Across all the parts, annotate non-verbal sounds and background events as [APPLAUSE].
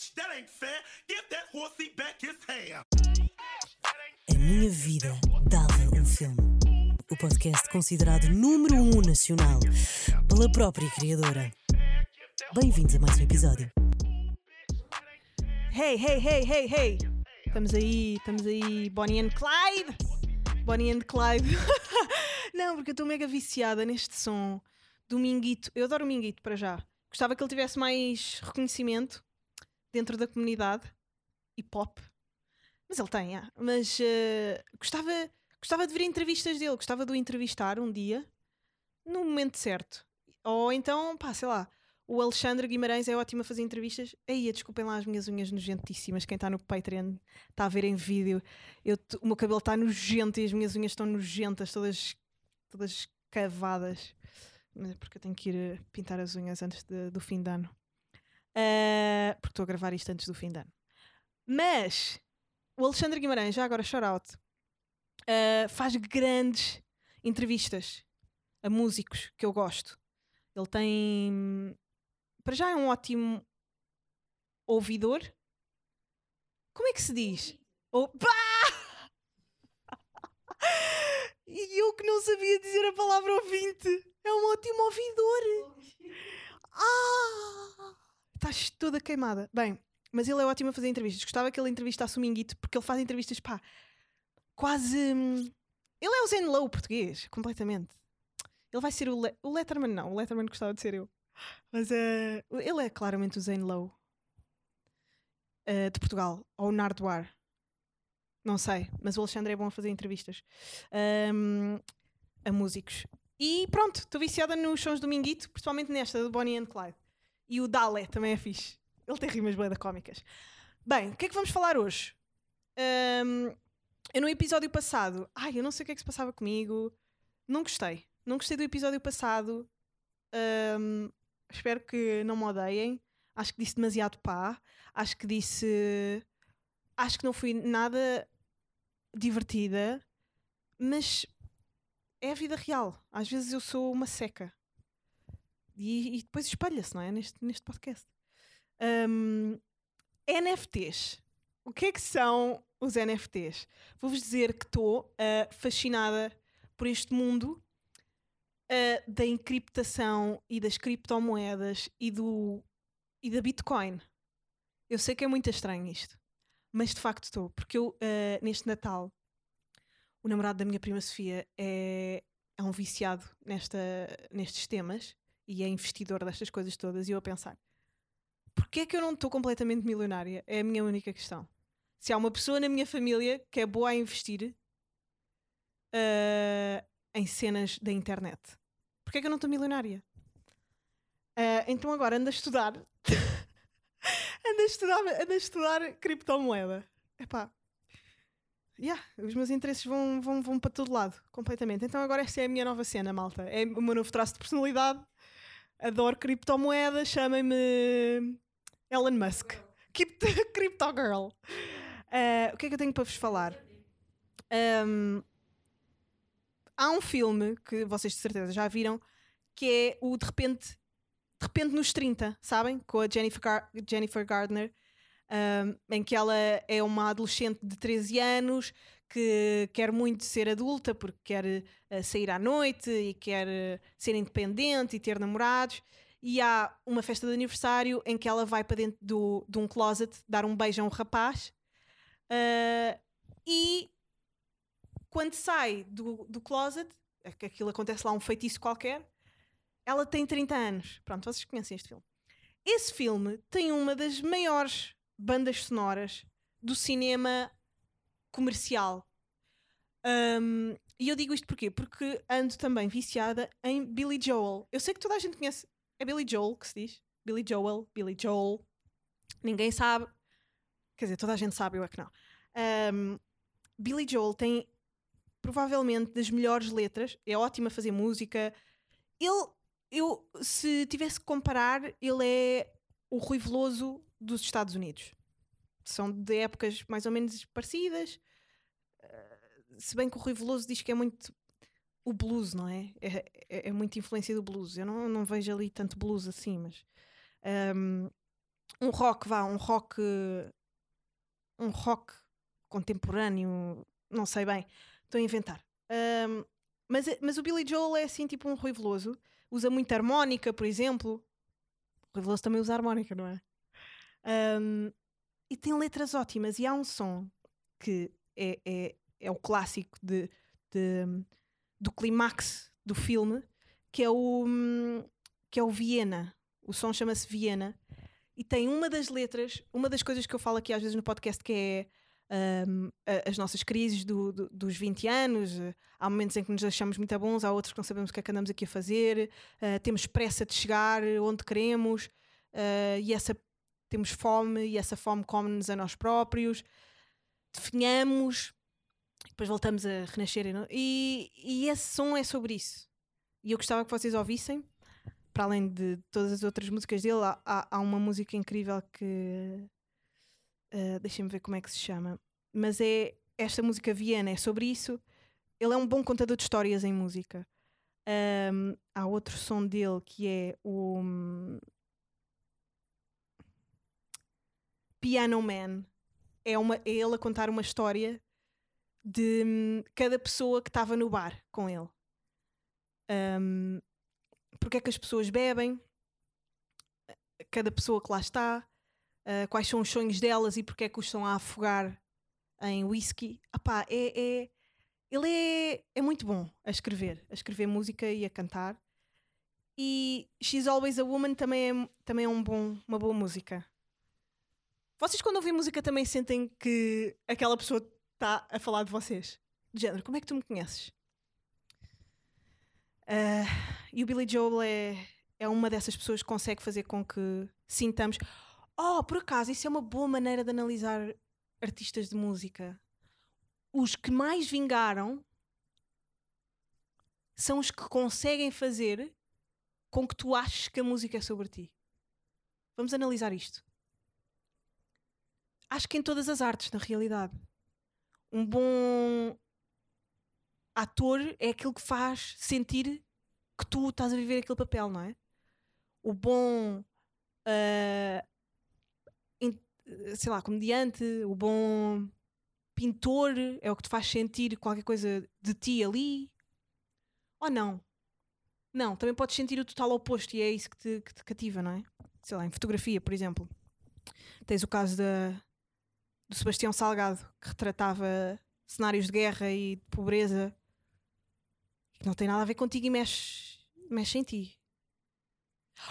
bitch, that ain't fair. Give that horsey back his hair. A minha vida dava um filme. O podcast considerado número um nacional pela própria criadora. Bem-vindos a mais um episódio. Hey, hey, hey, hey, hey! Estamos aí, estamos aí, Bonnie and Clyde! Bonnie and Clyde. [LAUGHS] Não, porque eu estou mega viciada neste som do Minguito. Eu adoro o Minguito para já. Gostava que ele tivesse mais reconhecimento dentro da comunidade e pop. Mas ele tem, ah. mas eh, gostava, gostava de ver entrevistas dele, gostava de o entrevistar um dia no momento certo. Ou então, pá, sei lá, o Alexandre Guimarães é ótimo a fazer entrevistas. Aí, desculpem lá as minhas unhas nojentíssimas. Quem está no Patreon está a ver em vídeo. Eu o meu cabelo está nojento e as minhas unhas estão nojentas, todas, todas cavadas. É Porque eu tenho que ir eh, pintar as unhas antes de- do fim de ano. Ah, porque estou a gravar isto antes do fim de ano. Mas o Alexandre Guimarães, já agora shout out, ah, faz grandes entrevistas a músicos que eu gosto. Ele tem. Para já é um ótimo ouvidor. Como é que se diz? Ou... [LAUGHS] Pá! E eu que não sabia dizer a palavra ouvinte. É um ótimo ouvidor. Ah! Estás toda queimada. Bem, mas ele é ótimo a fazer entrevistas. Gostava que ele entrevistasse o Minguito, porque ele faz entrevistas, pá, quase. hum, Ele é o Zen Low português, completamente. Ele vai ser o, Le o Letterman, não. O Letterman gostava de ser eu. Mas é. ele é claramente o Zen Low eh, de Portugal. Ou o Nardoar. Não sei. Mas o Alexandre é bom a fazer entrevistas Ahm, a músicos. E pronto, estou viciada nos sons do Minguito, principalmente nesta, do Bonnie and Clyde. E o Dale também é fixe. Ele tem rimas bem cómicas. Bem, o que é que vamos falar hoje? Ahm, eu no episódio passado, ai, eu não sei o que é que se passava comigo, não gostei. Não gostei do episódio passado. Ahm, espero que não me odeiem. Acho que disse demasiado pá. Acho que disse. Acho que não fui nada divertida, mas é a vida real. Às vezes eu sou uma seca. E, e depois espalha-se, não é? Neste, neste podcast. Ahm, NFTs. O que é que são os NFTs? Vou-vos dizer que estou ah, fascinada por este mundo ah, da encriptação e das criptomoedas e, do, e da Bitcoin. Eu sei que é muito estranho isto, mas de facto estou, porque eu, ah, neste Natal, o namorado da minha prima Sofia é, é um viciado nesta, nestes temas e é investidor destas coisas todas. E eu a pensar: porquê é que eu não estou completamente milionária? É a minha única questão. Se há uma pessoa na minha família que é boa a investir ah, em cenas da internet, porquê é que eu não estou milionária? Ah, então agora ando a estudar. [LAUGHS] ando, a estudar ando a estudar criptomoeda. Epá. Yeah, os meus interesses vão, vão, vão para todo lado, completamente. Então agora esta é a minha nova cena, malta. É o meu novo traço de personalidade. Adoro criptomoedas, chamem-me Elon Musk. The [LAUGHS] Crypto Girl. Ah, o que é que eu tenho para vos falar? Ahm, há um filme que vocês de certeza já viram que é o De repente, de repente nos 30, sabem? Com a Jennifer, Gar- Jennifer Gardner, ahm, em que ela é uma adolescente de 13 anos que quer muito ser adulta porque quer eh, sair à noite e quer eh, ser independente e ter namorados. E há uma festa de aniversário em que ela vai para dentro do, de um closet dar um beijo a um rapaz. Ah, e quando sai do, do closet, é aquilo acontece lá um feitiço qualquer, ela tem 30 anos. Pronto, vocês conhecem este filme. Esse filme tem uma das maiores bandas sonoras do cinema comercial. Um, e eu digo isto porquê? Porque ando também viciada em Billy Joel. Eu sei que toda a gente conhece. É Billy Joel que se diz? Billy Joel, Billy Joel. Ninguém sabe. Quer dizer, toda a gente sabe, eu é que não. Um, Billy Joel tem provavelmente das melhores letras. É ótimo a fazer música. Ele, eu, se tivesse que comparar, ele é o Rui Veloso dos Estados Unidos. São de épocas mais ou menos parecidas. Eh, se bem que o Rui Veloso diz que é muito o blues, não é? É, é, é muita influência do blues. Eu não, não vejo ali tanto blues assim, mas. ahm, um rock, vá, um rock. Um rock contemporâneo, não sei bem, estou a inventar. Um, mas, mas o Billy Joel é assim, tipo um Rui Veloso, usa muita harmónica, por exemplo. O Rui Veloso também usa harmónica, não é? Um, e tem letras ótimas. E há um som que é, é, é o clássico de, de, do clímax do filme, que é o, que é o Viena. O som chama-se Viena. E tem uma das letras, uma das coisas que eu falo aqui às vezes no podcast, que é um, as nossas crises do, do, dos 20 anos. Há momentos em que nos achamos muito bons, há outros que não sabemos o que é que andamos aqui a fazer, uh, temos pressa de chegar onde queremos uh, e essa, temos fome e essa fome come-nos a nós próprios. Definhamos, depois voltamos a renascer. E, e esse som é sobre isso. E eu gostava que vocês ouvissem. Para além de todas as outras músicas dele, há, há, há uma música incrível que Uh, Deixem-me ver como é que se chama. Mas é esta música Viena, é sobre isso. Ele é um bom contador de histórias em música. Um, há outro som dele que é o um, Piano Man. É, uma, é ele a contar uma história de um, cada pessoa que estava no bar com ele. Um, porque é que as pessoas bebem, cada pessoa que lá está, uh, quais são os sonhos delas e porque é que os estão a afogar em whisky. Apá, é, é, ele é, é muito bom a escrever, a escrever música e a cantar. E She's Always a Woman também é, também é um bom, uma boa música. Vocês, quando ouvem música, também sentem que aquela pessoa está a falar de vocês? De género, como é que tu me conheces? Uh, e o Billy Joel é, é uma dessas pessoas que consegue fazer com que sintamos Oh, por acaso, isso é uma boa maneira de analisar artistas de música. Os que mais vingaram são os que conseguem fazer com que tu aches que a música é sobre ti. Vamos analisar isto. Acho que em todas as artes, na realidade. Um bom ator é aquilo que faz sentir que tu estás a viver aquele papel, não é? O bom uh, sei lá, comediante, o bom pintor é o que te faz sentir qualquer coisa de ti ali? Ou não? Não, também podes sentir o total oposto e é isso que te, que te cativa, não é? Sei lá, em fotografia, por exemplo. Tens o caso da, do Sebastião Salgado, que retratava cenários de guerra e de pobreza que não tem nada a ver contigo e mexe, mexe em ti.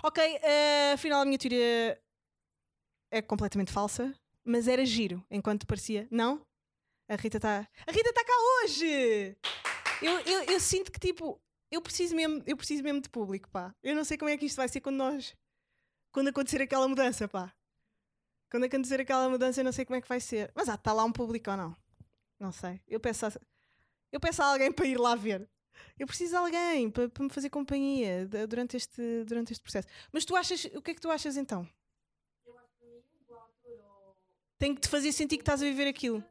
Ok, uh, afinal a minha teoria é completamente falsa, mas era giro, enquanto parecia. Não? A Rita está. A Rita está cá hoje! Eu, eu, eu, sinto que tipo. Eu preciso, mesmo, eu preciso mesmo de público, pá. Eu não sei como é que isto vai ser quando nós. Quando acontecer aquela mudança, pá. Quando acontecer aquela mudança, eu não sei como é que vai ser. Mas ah, está lá um público ou não? Não sei. Eu peço a, eu peço a alguém para ir lá ver. Eu preciso de alguém para, para me fazer companhia durante este, durante este processo. Mas tu achas. O que é que tu achas então? tem que te fazer sentir que estás a viver aquilo.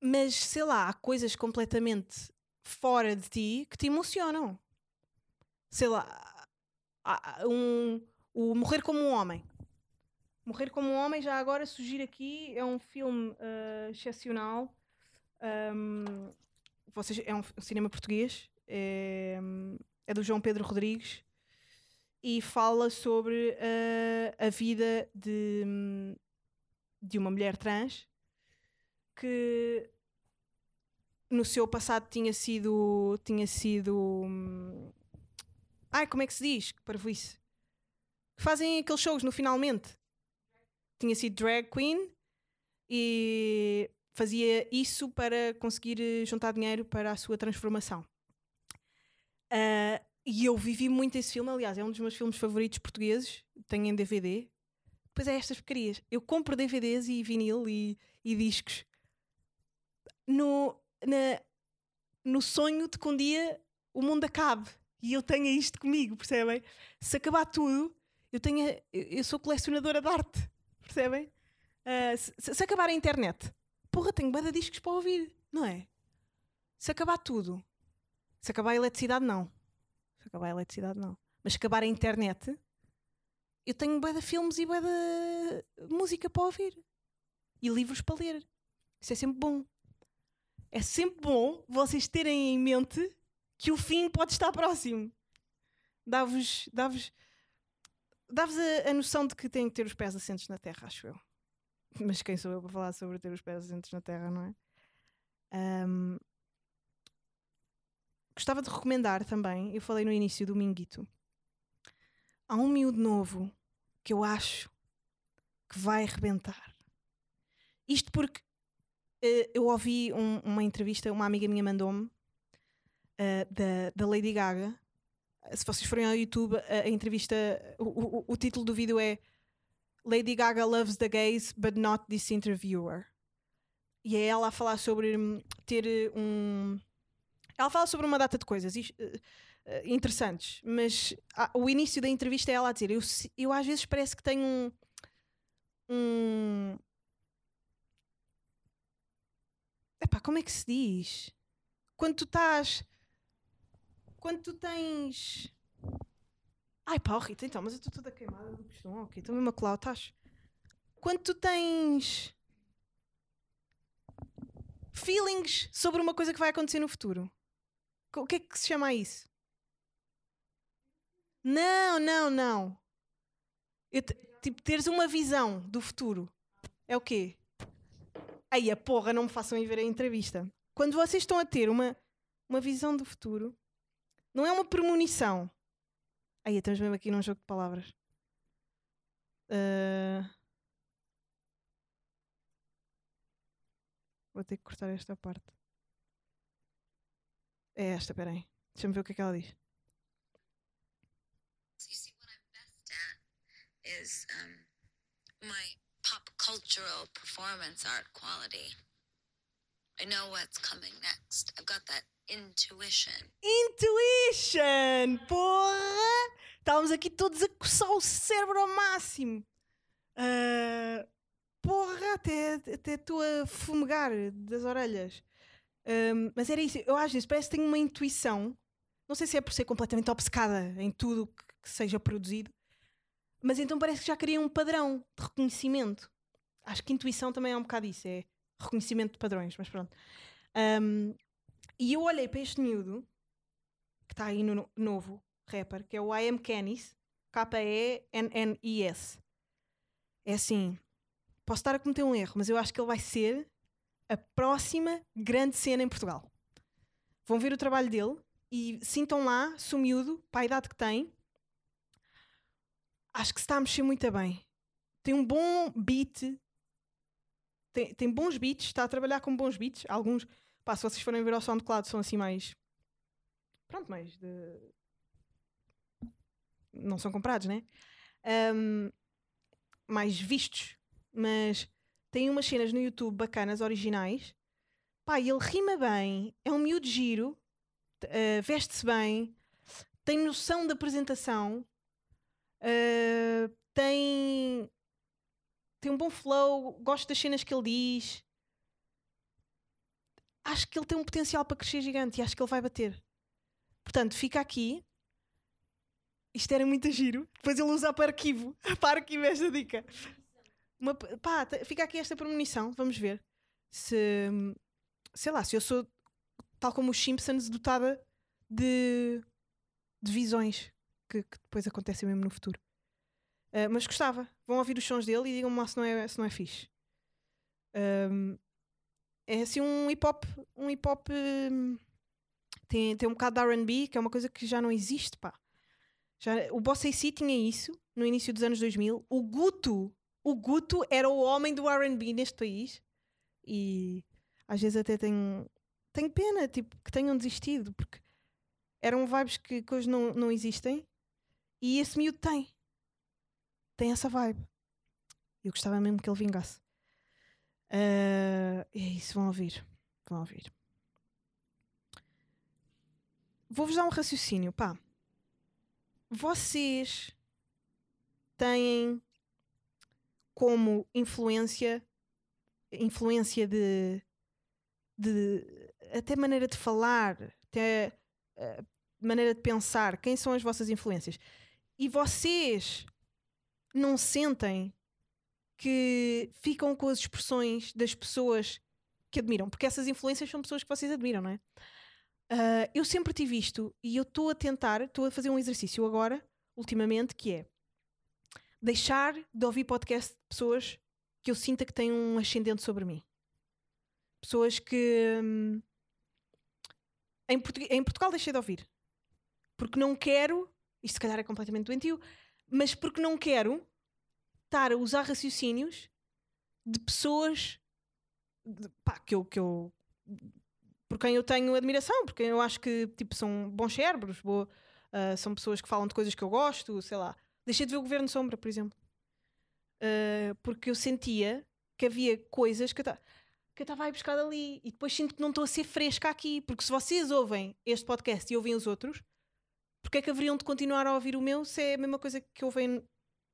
Mas sei lá, há coisas completamente fora de ti que te emocionam. Sei lá, um, o Morrer como um Homem. Morrer como um Homem, já agora surgir aqui, é um filme uh, excepcional. Um, vocês, é um cinema português, é, é do João Pedro Rodrigues e fala sobre uh, a vida de, de uma mulher trans que no seu passado tinha sido tinha sido ai como é que se diz? Que parvoíce. Fazem aqueles shows no finalmente tinha sido drag queen e fazia isso para conseguir juntar dinheiro para a sua transformação uh, e eu vivi muito esse filme, aliás, é um dos meus filmes favoritos portugueses, tenho em DVD. Depois é estas porcarias. Eu compro DVDs e vinil e, e discos no, na, no sonho de que um dia o mundo acabe e eu tenha isto comigo, percebem? Se acabar tudo, eu, tenho, eu sou colecionadora de arte, percebem? Uh, se, se, acabar a internet, porra, tenho bada discos para ouvir, não é? Se acabar tudo, se acabar a eletricidade, não acabar a eletricidade, não. Mas acabar a internet, eu tenho de filmes e de música para ouvir. E livros para ler. Isso é sempre bom. É sempre bom vocês terem em mente que o fim pode estar próximo. Dá-vos dá dá a, a noção de que têm que ter os pés assentos na terra, acho eu. Mas quem sou eu para falar sobre ter os pés assentos na terra, não é? Um, gostava de recomendar também, eu falei no início do Minguito, há um miúdo novo que eu acho que vai arrebentar. Isto porque uh, eu ouvi um, uma entrevista, uma amiga minha mandou-me uh, da, da Lady Gaga. Se vocês forem ao YouTube, a, a entrevista, o, o, o título do vídeo é Lady Gaga loves the gays, but not this interviewer. E é ela a falar sobre hum, ter eh, um. Ela fala sobre uma data de coisas interessantes, mas o início da entrevista é ela a dizer: eu, eu às vezes parece que tenho um. um Epá, como é que se diz? Quando tu estás. Quando tu tens. Ai pá, oh Rita, então, mas eu estou toda queimada do pistão. Ok, estou mesmo a colar, estás? Quando tu tens. Feelings sobre uma coisa que vai acontecer no futuro. O que é que se chama isso? Não, não, não. Eu, tipo, teres uma visão do futuro. É o quê? Aí a porra, não me façam ir ver a entrevista. Quando vocês estão a ter uma, uma visão do futuro, não é uma premonição. Aí estamos mesmo aqui num jogo de palavras. Uh... Vou ter que cortar esta parte. É esta, peraí. Deixa-me ver o que é que ela diz. Is um, my pop cultural performance art quality. I know what's coming next. I've got that intuition. Intuition! Porra! Estávamos aqui todos a coçar o cérebro ao máximo. Uh, porra, até, estou a fumegar das orelhas. Um, mas era isso, eu às vezes parece que tenho uma intuição. Não sei se é por ser completamente obcecada em tudo que, que seja produzido, mas então parece que já cria um padrão de reconhecimento. Acho que intuição também é um bocado isso, é reconhecimento de padrões, mas pronto. Um, e eu olhei para este miúdo, que está aí no novo rapper, que é o I Am Canis, K-E-N-N-I-S. É assim, posso estar a cometer um erro, mas eu acho que ele vai ser a próxima grande cena em Portugal. Vão ver o trabalho dele e sintam lá, se o miúdo, para a idade que tem, acho que se está a mexer muito bem. Tem um bom beat, tem, tem bons beats, está a trabalhar com bons beats. Alguns, pá, se vocês forem ver ao SoundCloud, são assim mais. Pronto, mais de. Não são comprados, né? Um, mais vistos, mas tem umas cenas no YouTube bacanas, originais. Pá, ele rima bem, é um miúdo giro, uh, veste-se bem, tem noção da apresentação Uh, tem, tem um bom flow, gosto das cenas que ele diz. Acho que ele tem um potencial para crescer gigante e acho que ele vai bater. Portanto, fica aqui. Isto era muito giro. Depois ele usa [LAUGHS] para arquivo. para arquivo esta dica. Uma, pá, fica aqui esta premonição. Vamos ver se, sei lá, se eu sou tal como os Simpsons, dotada de, de visões que, que depois acontecem mesmo no futuro. Uh, mas gostava. Vão ouvir os sons dele e digam-me lá se não é, se não é fixe. Um, é assim um hip hop. Um hip hop. Um, tem, tem um bocado de RB, que é uma coisa que já não existe, pá. Já, o Boss AC tinha isso no início dos anos 2000. O Guto, o Guto era o homem do RB neste país. E às vezes até tenho, tenho pena tipo, que tenham desistido, porque eram vibes que, que hoje não, não existem e esse miúdo tem. Tem essa vibe. Eu gostava mesmo que ele vingasse. Uh, é isso, vão ouvir. Vão ouvir. Vou-vos dar um raciocínio, pá. Vocês têm como influência influência de, de até maneira de falar, até uh, maneira de pensar, quem são as vossas influências? E vocês não sentem que ficam com as expressões das pessoas que admiram? Porque essas influências são pessoas que vocês admiram, não é? Ah, eu sempre tive isto e eu estou a tentar, estou a fazer um exercício agora, ultimamente, que é deixar de ouvir podcast de pessoas que eu sinta que têm um ascendente sobre mim. Pessoas que hum, em, em Portugal deixei de ouvir porque não quero, isto se calhar é completamente doentio, mas porque não quero estar a usar raciocínios de pessoas de- pá, que eu, que eu por quem eu tenho admiração, porque eu acho que tipo, são bons cérebros, boa- ah, são pessoas que falam de coisas que eu gosto, sei lá. Deixei de ver o Governo Sombra, por exemplo. Ah, porque eu sentia que havia coisas que eu estava a ir buscar dali e depois sinto que não estou a ser fresca aqui, porque se vocês ouvem este podcast e ouvem os outros, porque é que haveriam de continuar a ouvir o meu se é a mesma coisa que ouvem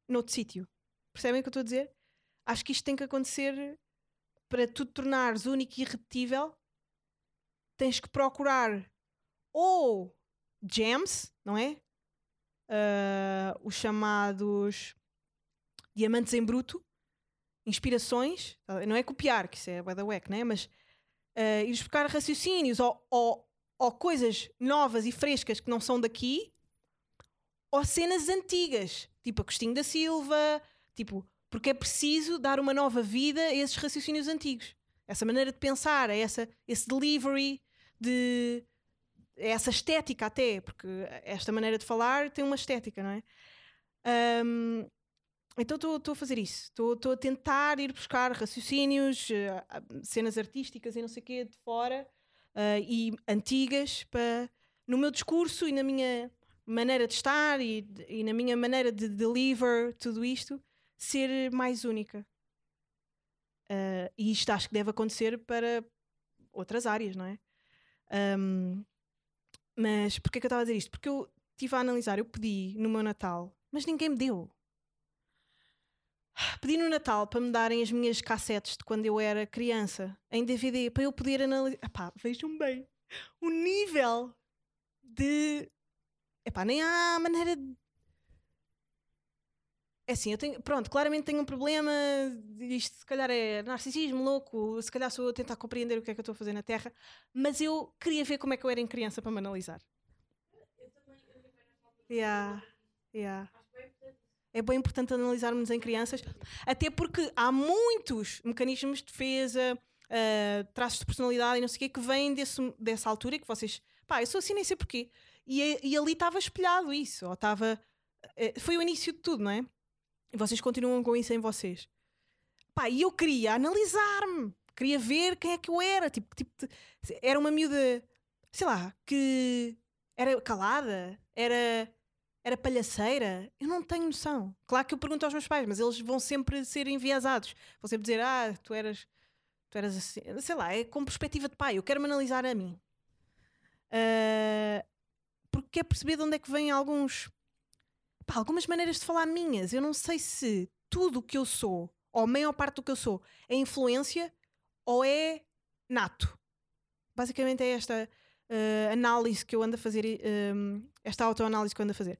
noutro sítio? Percebem o que eu estou a dizer? Acho que isto tem que acontecer para tu te tornares único e irrepetível. Tens que procurar ou gems, não é? Ah, os chamados diamantes em bruto, inspirações, não é copiar, que isso é bué da wack, né? Mas ah, ires buscar raciocínios ou, ou, ou coisas novas e frescas que não são daqui, ou cenas antigas, tipo Agostinho da Silva, tipo, porque é preciso dar uma nova vida a esses raciocínios antigos. Essa maneira de pensar, a essa, esse delivery, de essa estética até, porque esta maneira de falar tem uma estética, não é? Ahm, então estou a fazer isso. Estou a tentar ir buscar raciocínios, eh, cenas artísticas e não sei o quê de fora ah, e antigas para no meu discurso e na minha maneira de estar e, e na minha maneira de deliver tudo isto ser mais única. Ah, e isto acho que deve acontecer para outras áreas, não é? Ahm, mas porquê que eu estava a dizer isto? Porque eu estive a analisar, eu pedi no meu Natal, mas ninguém me deu. Pedi no Natal para me darem as minhas cassetes de quando eu era criança, em DVD, para eu poder analisar. Epá, vejam bem o nível de. Epá, nem há maneira de. É assim, eu tenho. Pronto, claramente tenho um problema. Isto se calhar é narcisismo louco, se calhar sou eu a tentar compreender o que é que eu estou a fazer na Terra, mas eu queria ver como é que eu era em criança para me analisar. Yeah, yeah. É bem importante analisarmos em crianças, até porque há muitos mecanismos de defesa, ah, traços de personalidade e não sei o quê, que vêm desse, dessa altura e que vocês. Pá, eu sou assim, nem sei porquê. E, é- e ali estava espelhado isso, ou estava. eh, Foi o início de tudo, não é? E vocês continuam com isso em vocês. Pá, e eu queria analisar-me, queria ver quem é que eu era. Tipo, tipo, de- era uma miúda, sei lá, que era calada, era, era palhaceira. Eu não tenho noção. Claro que eu pergunto aos meus pais, mas eles vão sempre ser enviesados. Vão sempre dizer, ah, tu eras, tu eras assim. Sei lá, é com perspectiva de pai. Eu quero-me analisar a mim. Ah, porque quer perceber de onde é que vêm alguns. pá, algumas maneiras de falar minhas. Eu não sei se tudo o que eu sou, ou a maior parte do que eu sou, é influência ou é nato. Basicamente é esta eh, análise que eu ando a fazer, eh, esta autoanálise que eu ando a fazer.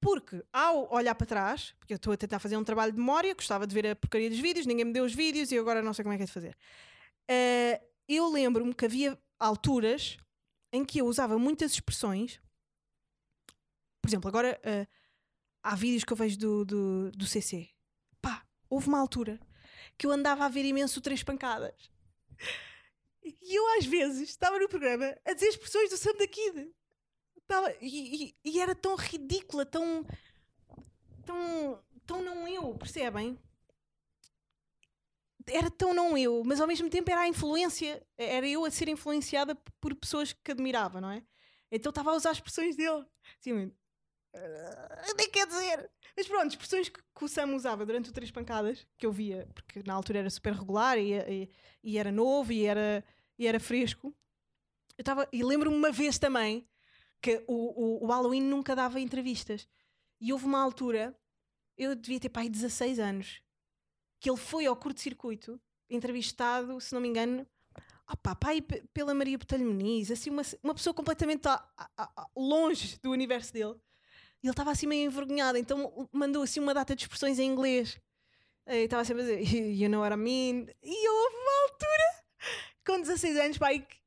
Porque ao olhar para trás, porque eu estou a tentar fazer um trabalho de memória, gostava de ver a porcaria dos vídeos, ninguém me deu os vídeos e agora não sei como é que é de fazer. Eh, eu lembro-me que havia alturas em que eu usava muitas expressões. Por exemplo, agora eh, há vídeos que eu vejo do, do, do CC. Pá, houve uma altura que eu andava a ver imenso três pancadas. E eu às vezes estava no programa a dizer expressões do Sam da Kid. Estava, e, e- e era tão ridícula, tão, tão, tão não eu, percebem? Era tão não eu, mas ao mesmo tempo era a influência, era eu a ser influenciada por pessoas que admirava, não é? Então estava a usar expressões dele. Assim, "Ah, nem quer dizer. Mas pronto, expressões que, que o Sam usava durante o Três Pancadas, que eu via, porque na altura era super regular e, e- e era novo e era, e era fresco. Eu estava, e lembro-me uma vez também que o, o, o Halloween nunca dava entrevistas. E houve uma altura, eu devia ter pai 16 anos, que ele foi ao curto-circuito, entrevistado, se não me engano, opá, pai pe- pela Maria Botelho Muniz, assim, uma, uma pessoa completamente a- a- a- longe do universo dele. E ele estava assim meio envergonhado, então mandou assim uma data de expressões em inglês. E estava sempre a dizer, [LAUGHS] you know what I mean? E houve uma altura, com 16 anos, pai, que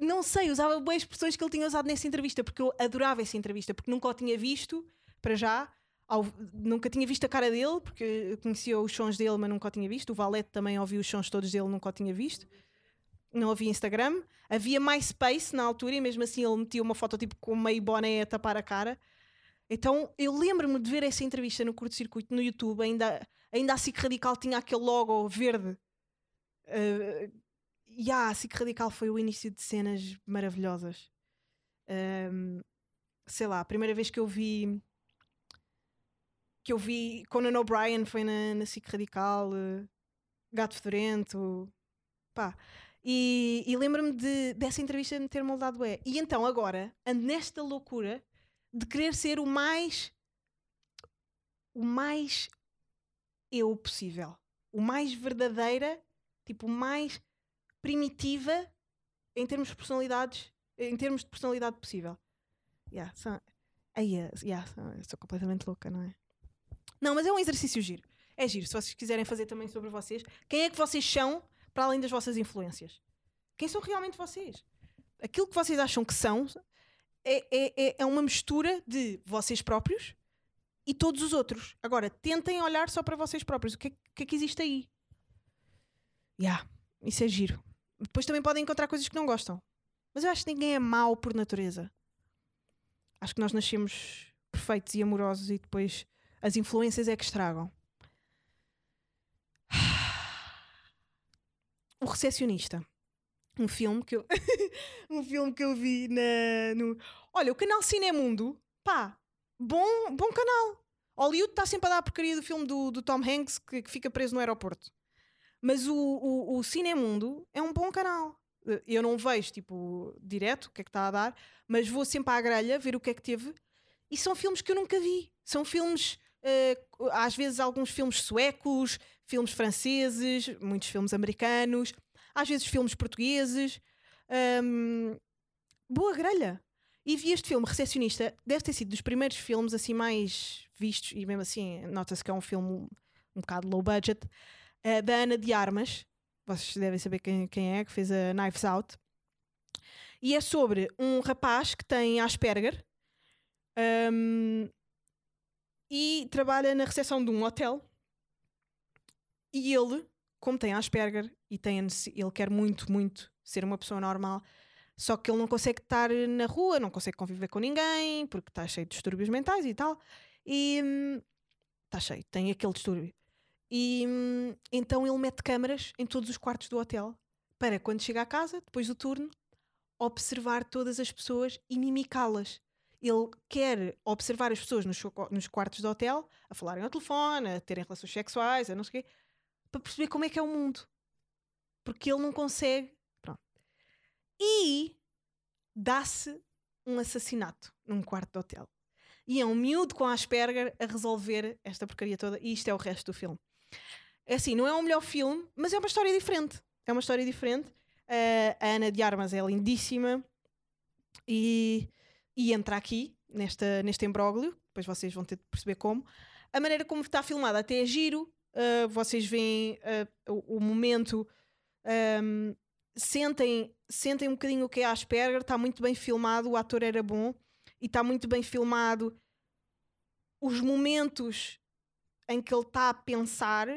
não sei, usava boas expressões que ele tinha usado nessa entrevista, porque eu adorava essa entrevista, porque nunca o tinha visto, para já, ao- nunca tinha visto a cara dele, porque conhecia os sons dele, mas nunca o tinha visto. O Valete também ouviu os sons todos dele, nunca o tinha visto. Não havia Instagram. Havia MySpace na altura, e mesmo assim ele metia uma foto tipo com meio boné a tapar a cara. Então eu lembro-me de ver essa entrevista no curto-circuito no YouTube, ainda, ainda a SIC Radical tinha aquele logo verde. Uh, e ah, a SIC Radical foi o início de cenas maravilhosas. Um, sei lá, a primeira vez que eu vi que eu vi Conan O'Brien foi na, na SIC Radical, uh, Gato Fedorento, pá. E, e lembro-me de, dessa entrevista me ter moldado é. E então agora ando nesta loucura de querer ser o mais o mais eu possível, o mais verdadeira, tipo, mais primitiva em termos de personalidades, em termos de personalidade possível. Yeah, são, yeah, sou, completamente louca, não é? Não, mas é um exercício giro. É giro, se vocês quiserem fazer também sobre vocês. Quem é que vocês são para além das vossas influências? Quem são realmente vocês? Aquilo que vocês acham que são é, é, é- é uma mistura de vocês próprios e todos os outros. Agora, tentem olhar só para vocês próprios. O que é, que, é que existe aí? Yeah, isso é giro. Depois também podem encontrar coisas que não gostam. Mas eu acho que ninguém é mau por natureza. Acho que nós nascemos perfeitos e amorosos e depois as influências é que estragam. [SIGHS] O Recepcionista. Um filme que eu, [LAUGHS] um filme que eu vi na, no. Olha, o canal Cinemundo, pá, bom, bom canal. Hollywood está sempre a dar a porcaria do filme do, do Tom Hanks que, que fica preso no aeroporto. Mas o, o, o Cinemundo é um bom canal. Eh, Eu não vejo, tipo, direto o que é que está a dar, mas vou sempre à grelha ver o que é que teve. E são filmes que eu nunca vi. São filmes, eh, às vezes, alguns filmes suecos, filmes franceses, muitos filmes americanos, às vezes filmes portugueses. Hum, boa grelha. E vi este filme, Recepcionista, deve ter sido dos primeiros filmes assim mais vistos, e mesmo assim nota-se que é um filme um, um bocado low budget, eh, da Ana de Armas. Vocês devem saber quem, quem é, que fez a Knives Out. E é sobre um rapaz que tem Asperger hum, e trabalha na recepção de um hotel. E ele, como tem Asperger e tem, ele quer muito, muito ser uma pessoa normal, só que ele não consegue estar na rua, não consegue conviver com ninguém, porque está cheio de distúrbios mentais e tal. E hum, está cheio, tem aquele distúrbio. E hum, então ele mete câmaras em todos os quartos do hotel para quando chega à casa, depois do turno, observar todas as pessoas e mimicá-las. Ele quer observar as pessoas nos, nos quartos do hotel, a falarem ao telefone, a terem relações sexuais, a não sei o quê, para perceber como é que é o mundo. Porque ele não consegue. Pronto. E dá-se um assassinato num quarto de hotel. E é um miúdo com Asperger a resolver esta porcaria toda. E isto é o resto do filme. É assim, não é o melhor filme, mas é uma história diferente. É uma história diferente. Uh, a Ana de Armas é lindíssima e, e entra aqui nesta, neste imbróglio. Depois vocês vão ter de perceber como. A maneira como está filmada até é giro. Uh, vocês veem uh, o, o momento. um, sentem, sentem um bocadinho o que é Asperger. Está muito bem filmado. O ator era bom e está muito bem filmado. Os momentos em que ele está a pensar,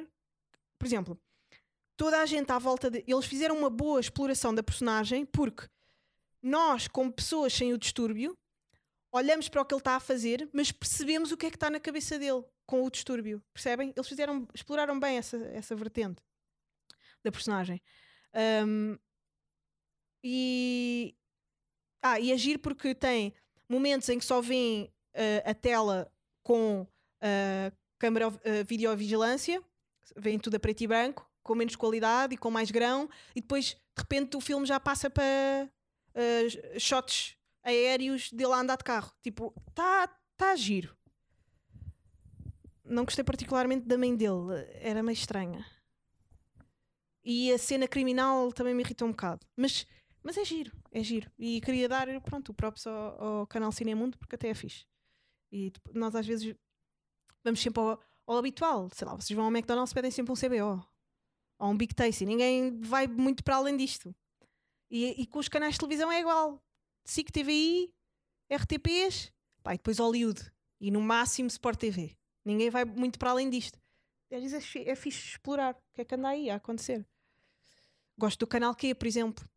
por exemplo, toda a gente à volta de. Eles fizeram uma boa exploração da personagem porque nós, como pessoas sem o distúrbio, olhamos para o que ele está a fazer, mas percebemos o que é que está na cabeça dele com o distúrbio. Percebem? Eles fizeram, exploraram bem essa, essa vertente da personagem. Um, e. Ah, e agir porque tem momentos em que só vêem uh, a tela com uh, câmara uh, videovigilância, vêem tudo a preto e branco, com menos qualidade e com mais grão, e depois de repente o filme já passa para uh, shots aéreos dele a andar de carro. Tipo, está tá a giro. Não gostei particularmente da mãe dele, era meio estranha. E a cena criminal também me irritou um bocado. Mas, mas é giro, é giro. E queria dar, pronto, o props ao, ao canal Cinemundo porque até é fixe. E tipo, nós às vezes vamos sempre ao, ao habitual. Sei lá, vocês vão ao McDonald's pedem sempre um CBO ou um Big Tasty. Ninguém vai muito para além disto. E, e com os canais de televisão é igual. SIC TVI, RTPs, pá, e depois Hollywood. E no máximo Sport TV. Ninguém vai muito para além disto. Às vezes é, é fixe explorar o que é que anda aí a acontecer. Gosto do canal Q, por exemplo.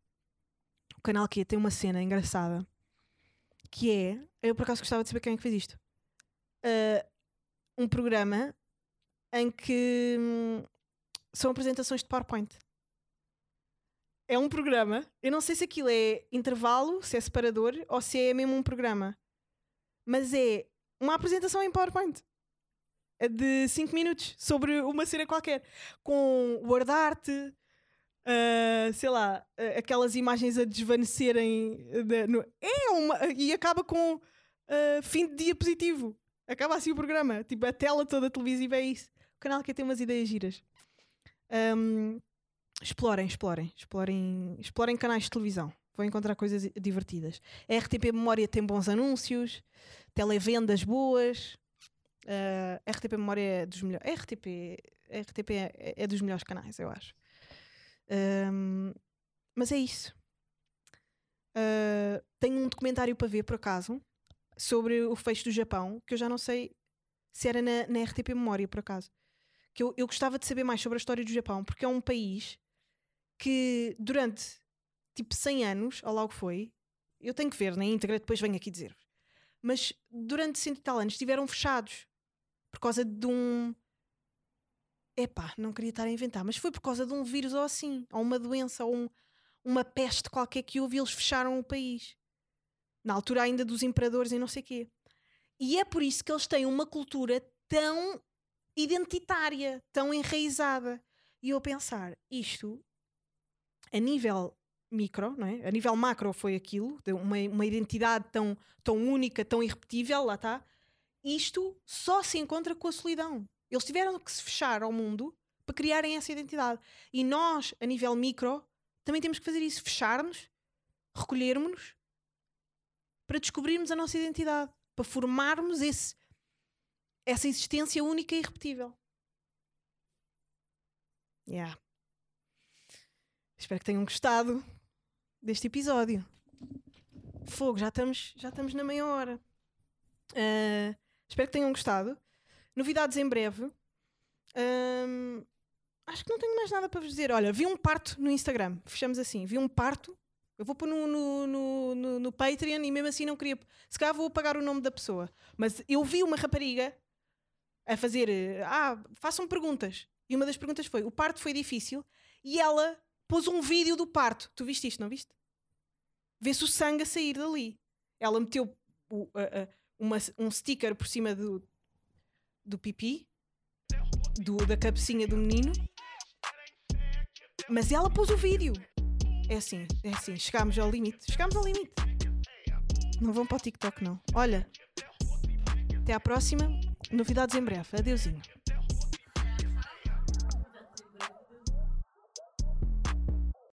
O canal Q tem uma cena engraçada que é. Eu por acaso gostava de saber quem é que fez isto. Ah, um programa em que hum, são apresentações de PowerPoint. É um programa. Eu não sei se aquilo é intervalo, se é separador ou se é mesmo um programa. Mas é uma apresentação em PowerPoint É de 5 minutos sobre uma cena qualquer, com word art, ah, sei lá, ah, aquelas imagens a desvanecerem. de- no- é uma. E acaba com ah, fim de diapositivo. Acaba assim o programa. Tipo, a tela toda televisiva é isso. O canal que tem umas ideias giras. Ahm, explorem, explorem, explorem, explorem canais de televisão. Vão encontrar coisas divertidas. A RTP Memória tem bons anúncios, televendas boas. Ah, a RTP Memória é dos melhores. RTP, RTP é, é dos melhores canais, eu acho. Ahm, mas é isso. Ah, tenho um documentário para ver, por acaso, sobre o fecho do Japão, que eu já não sei se era na, na RTP Memória, por acaso. Que eu, eu gostava de saber mais sobre a história do Japão, porque é um país que durante tipo 100 anos, ou logo foi, eu tenho que ver na íntegra, depois venho aqui dizer-vos. Mas durante cento e tal anos estiveram fechados por causa de um. Epá, não queria estar a inventar, mas foi por causa de um vírus ou assim, ou uma doença, ou um- uma peste qualquer que houve eles fecharam o país. Na altura ainda dos imperadores e não sei quê. E é por isso que eles têm uma cultura tão identitária, tão enraizada. E eu a pensar, isto a nível micro, não é? A nível macro foi aquilo, uma, uma identidade tão, tão única, tão irrepetível, lá está. Isto só se encontra com a solidão. Eles tiveram que se fechar ao mundo para criarem essa identidade. E nós, a nível micro, também temos que fazer isso, fechar-nos, recolhermos-nos para descobrirmos a nossa identidade, para formarmos esse, essa existência única e irrepetível. Yeah. Espero que tenham gostado deste episódio. Fogo, já estamos, já estamos na meia hora. Ah, espero que tenham gostado. Novidades em breve. Ahm, acho que não tenho mais nada para vos dizer. Olha, vi um parto no Instagram. Fechamos assim. Vi um parto. Eu vou pôr no, no, no, no, no Patreon e mesmo assim não queria. Se calhar vou apagar o nome da pessoa. Mas eu vi uma rapariga a fazer. eh, Ah, façam perguntas. E uma das perguntas foi: o parto foi difícil? E ela pôs um vídeo do parto. Tu viste isto, não viste? Vê-se o sangue a sair dali. Ela meteu o- uma- um sticker por cima do, do pipi, do- da cabecinha do menino, mas ela pôs o vídeo. É assim, é assim, chegámos ao limite. Chegámos ao limite. Não vão para o TikTok, não. Olha, até à próxima. Novidades em breve. Adeusinho.